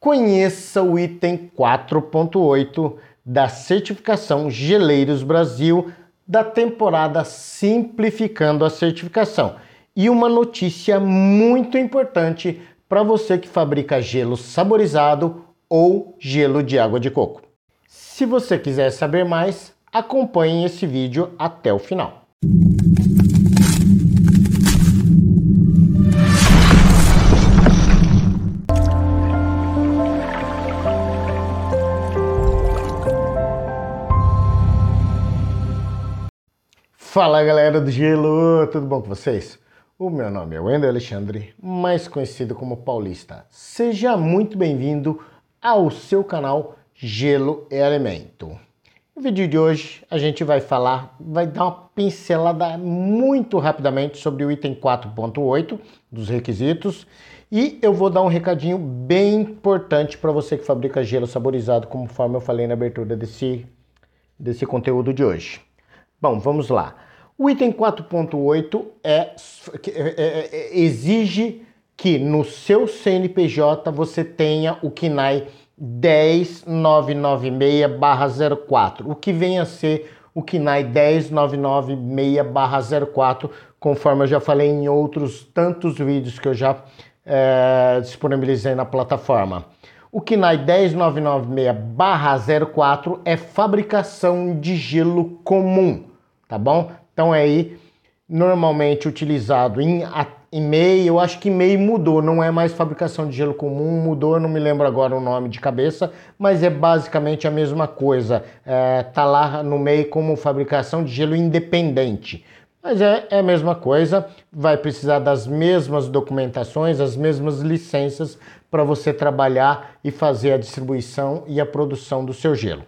conheça o item 4.8 da certificação Geleiros Brasil da temporada Simplificando a Certificação. E uma notícia muito importante para você que fabrica gelo saborizado ou gelo de água de coco. Se você quiser saber mais, acompanhe esse vídeo até o final. Fala galera do gelo, tudo bom com vocês? O meu nome é Wendel Alexandre, mais conhecido como Paulista. Seja muito bem-vindo ao seu canal Gelo e Alimento. No vídeo de hoje a gente vai falar, vai dar uma pincelada muito rapidamente sobre o item 4.8 dos requisitos e eu vou dar um recadinho bem importante para você que fabrica gelo saborizado, conforme eu falei na abertura desse, desse conteúdo de hoje. Bom, vamos lá. O item 4.8 é, é, é, é, exige que no seu CNPJ você tenha o KNAI 10996-04, o que vem a ser o KNAI 10996-04, conforme eu já falei em outros tantos vídeos que eu já é, disponibilizei na plataforma. O KNAI 10996-04 é fabricação de gelo comum, tá bom? Então é aí normalmente utilizado em e-mail, eu acho que e-mail mudou, não é mais fabricação de gelo comum, mudou, não me lembro agora o nome de cabeça, mas é basicamente a mesma coisa. É, tá lá no meio como fabricação de gelo independente. Mas é, é a mesma coisa, vai precisar das mesmas documentações, as mesmas licenças para você trabalhar e fazer a distribuição e a produção do seu gelo.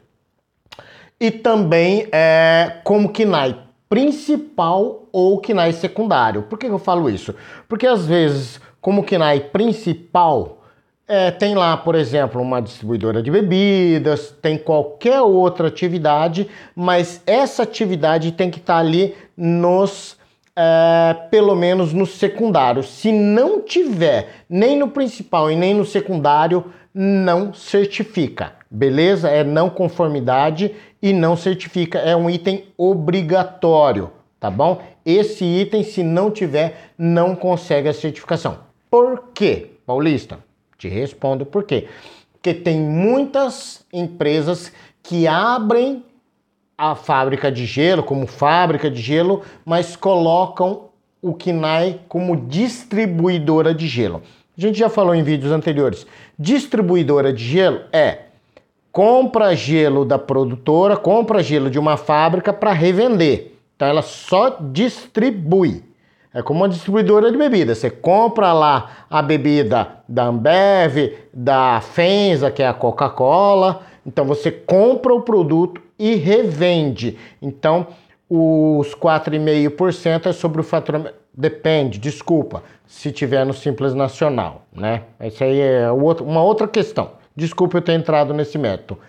E também é, como KNAI principal ou KNAI secundário. Por que eu falo isso? Porque às vezes, como KNAI principal, é, tem lá, por exemplo, uma distribuidora de bebidas, tem qualquer outra atividade, mas essa atividade tem que estar tá ali nos, é, pelo menos no secundário. Se não tiver nem no principal e nem no secundário, não certifica, beleza? É não conformidade e não certifica, é um item obrigatório, tá bom? Esse item, se não tiver, não consegue a certificação. Por quê, Paulista? Te respondo por quê. Porque tem muitas empresas que abrem a fábrica de gelo como fábrica de gelo, mas colocam o KNAI como distribuidora de gelo. A gente já falou em vídeos anteriores. Distribuidora de gelo é compra gelo da produtora, compra gelo de uma fábrica para revender. Então ela só distribui. É como uma distribuidora de bebida. Você compra lá a bebida da Ambev, da Fenza, que é a Coca-Cola. Então você compra o produto e revende. Então os 4,5% é sobre o faturamento. Depende, desculpa, se tiver no Simples Nacional, né? Isso aí é uma outra questão. Desculpa eu ter entrado nesse método.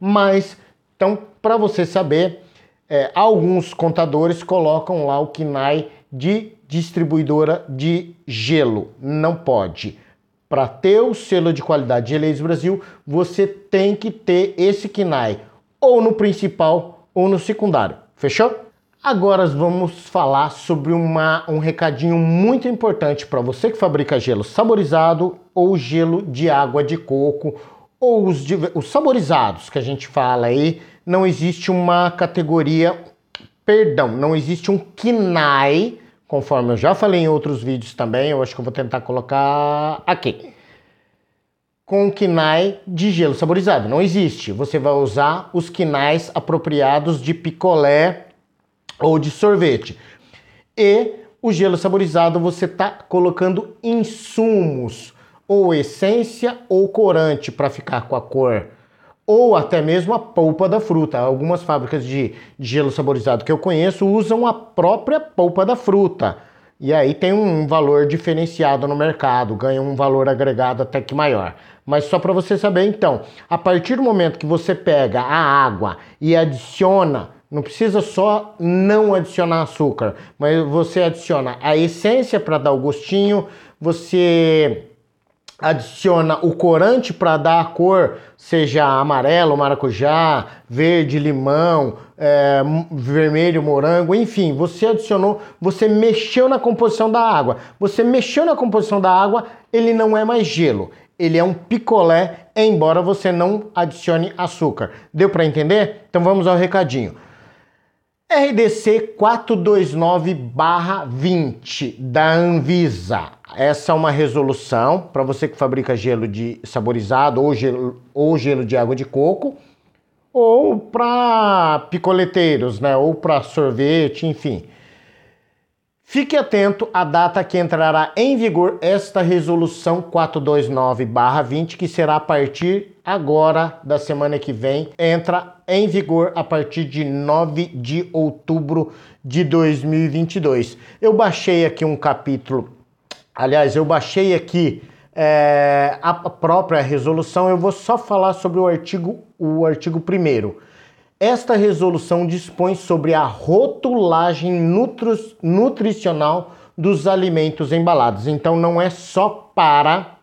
Mas, então, para você saber, é, alguns contadores colocam lá o KNAI de distribuidora de gelo. Não pode. Para ter o selo de qualidade de Geleiros Brasil, você tem que ter esse KNAI ou no principal ou no secundário. Fechou? Agora vamos falar sobre uma, um recadinho muito importante para você que fabrica gelo saborizado ou gelo de água de coco ou os, os saborizados que a gente fala aí, não existe uma categoria, perdão, não existe um KINAI, conforme eu já falei em outros vídeos também, eu acho que eu vou tentar colocar aqui. Com KINAI de gelo saborizado, não existe. Você vai usar os KINAIs apropriados de picolé ou de sorvete. E o gelo saborizado você está colocando insumos, ou essência ou corante para ficar com a cor, ou até mesmo a polpa da fruta. Algumas fábricas de gelo saborizado que eu conheço usam a própria polpa da fruta. E aí tem um valor diferenciado no mercado, ganha um valor agregado até que maior. Mas só para você saber então, a partir do momento que você pega a água e adiciona, não precisa só não adicionar açúcar, mas você adiciona a essência para dar o gostinho, você adiciona o corante para dar a cor, seja amarelo, maracujá, verde, limão, é, vermelho, morango, enfim, você adicionou, você mexeu na composição da água. Você mexeu na composição da água, ele não é mais gelo, ele é um picolé, embora você não adicione açúcar. Deu para entender? Então vamos ao recadinho. RDC 429-20 da Anvisa. Essa é uma resolução para você que fabrica gelo de saborizado ou gelo, ou gelo de água de coco, ou para picoleteiros, né? Ou para sorvete, enfim. Fique atento à data que entrará em vigor esta resolução 429/20, que será a partir agora da semana que vem, entra em vigor a partir de 9 de outubro de 2022. Eu baixei aqui um capítulo, aliás, eu baixei aqui é, a própria resolução, eu vou só falar sobre o artigo, o artigo 1 esta resolução dispõe sobre a rotulagem nutri nutricional dos alimentos embalados. Então não é só para,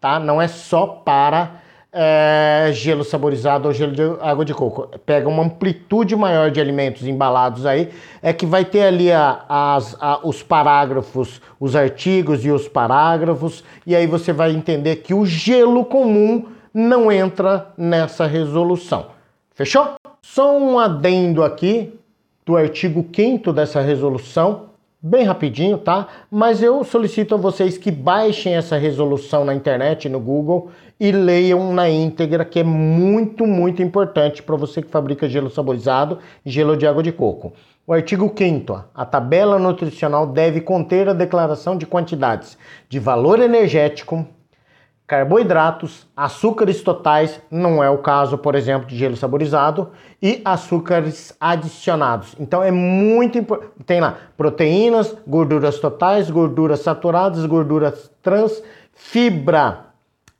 tá? Não é só para é, gelo saborizado ou gelo de água de coco. Pega uma amplitude maior de alimentos embalados aí, é que vai ter ali a, as, a, os parágrafos, os artigos e os parágrafos, e aí você vai entender que o gelo comum não entra nessa resolução. Fechou? Só um adendo aqui do artigo 5 dessa resolução, bem rapidinho, tá? Mas eu solicito a vocês que baixem essa resolução na internet, no Google e leiam na íntegra, que é muito, muito importante para você que fabrica gelo saborizado e gelo de água de coco. O artigo 5 a tabela nutricional deve conter a declaração de quantidades de valor energético, carboidratos, açúcares totais, não é o caso, por exemplo, de gelo saborizado, e açúcares adicionados. Então é muito importante. Tem lá proteínas, gorduras totais, gorduras saturadas, gorduras trans, fibra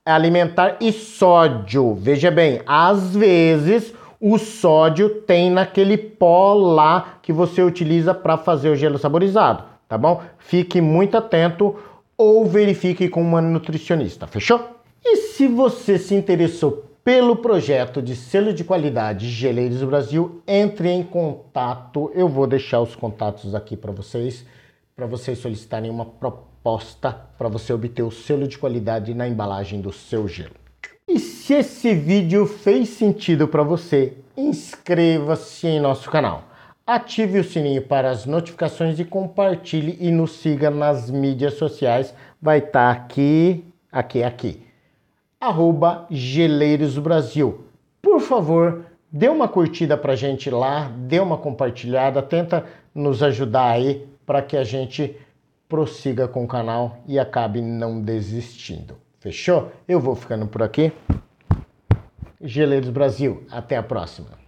alimentar e sódio. Veja bem, às vezes o sódio tem naquele pó lá que você utiliza para fazer o gelo saborizado, tá bom? Fique muito atento ou verifique com uma nutricionista, fechou? E se você se interessou pelo projeto de selo de qualidade Geleiros Brasil, entre em contato. Eu vou deixar os contatos aqui para vocês, para vocês solicitarem uma proposta para você obter o selo de qualidade na embalagem do seu gelo. E se esse vídeo fez sentido para você, inscreva-se em nosso canal. Ative o sininho para as notificações e compartilhe e nos siga nas mídias sociais. Vai estar tá aqui, aqui, aqui. Arroba Geleiros Brasil. Por favor, dê uma curtida pra gente lá, dê uma compartilhada, tenta nos ajudar aí para que a gente prossiga com o canal e acabe não desistindo. Fechou? Eu vou ficando por aqui. Geleiros Brasil, até a próxima.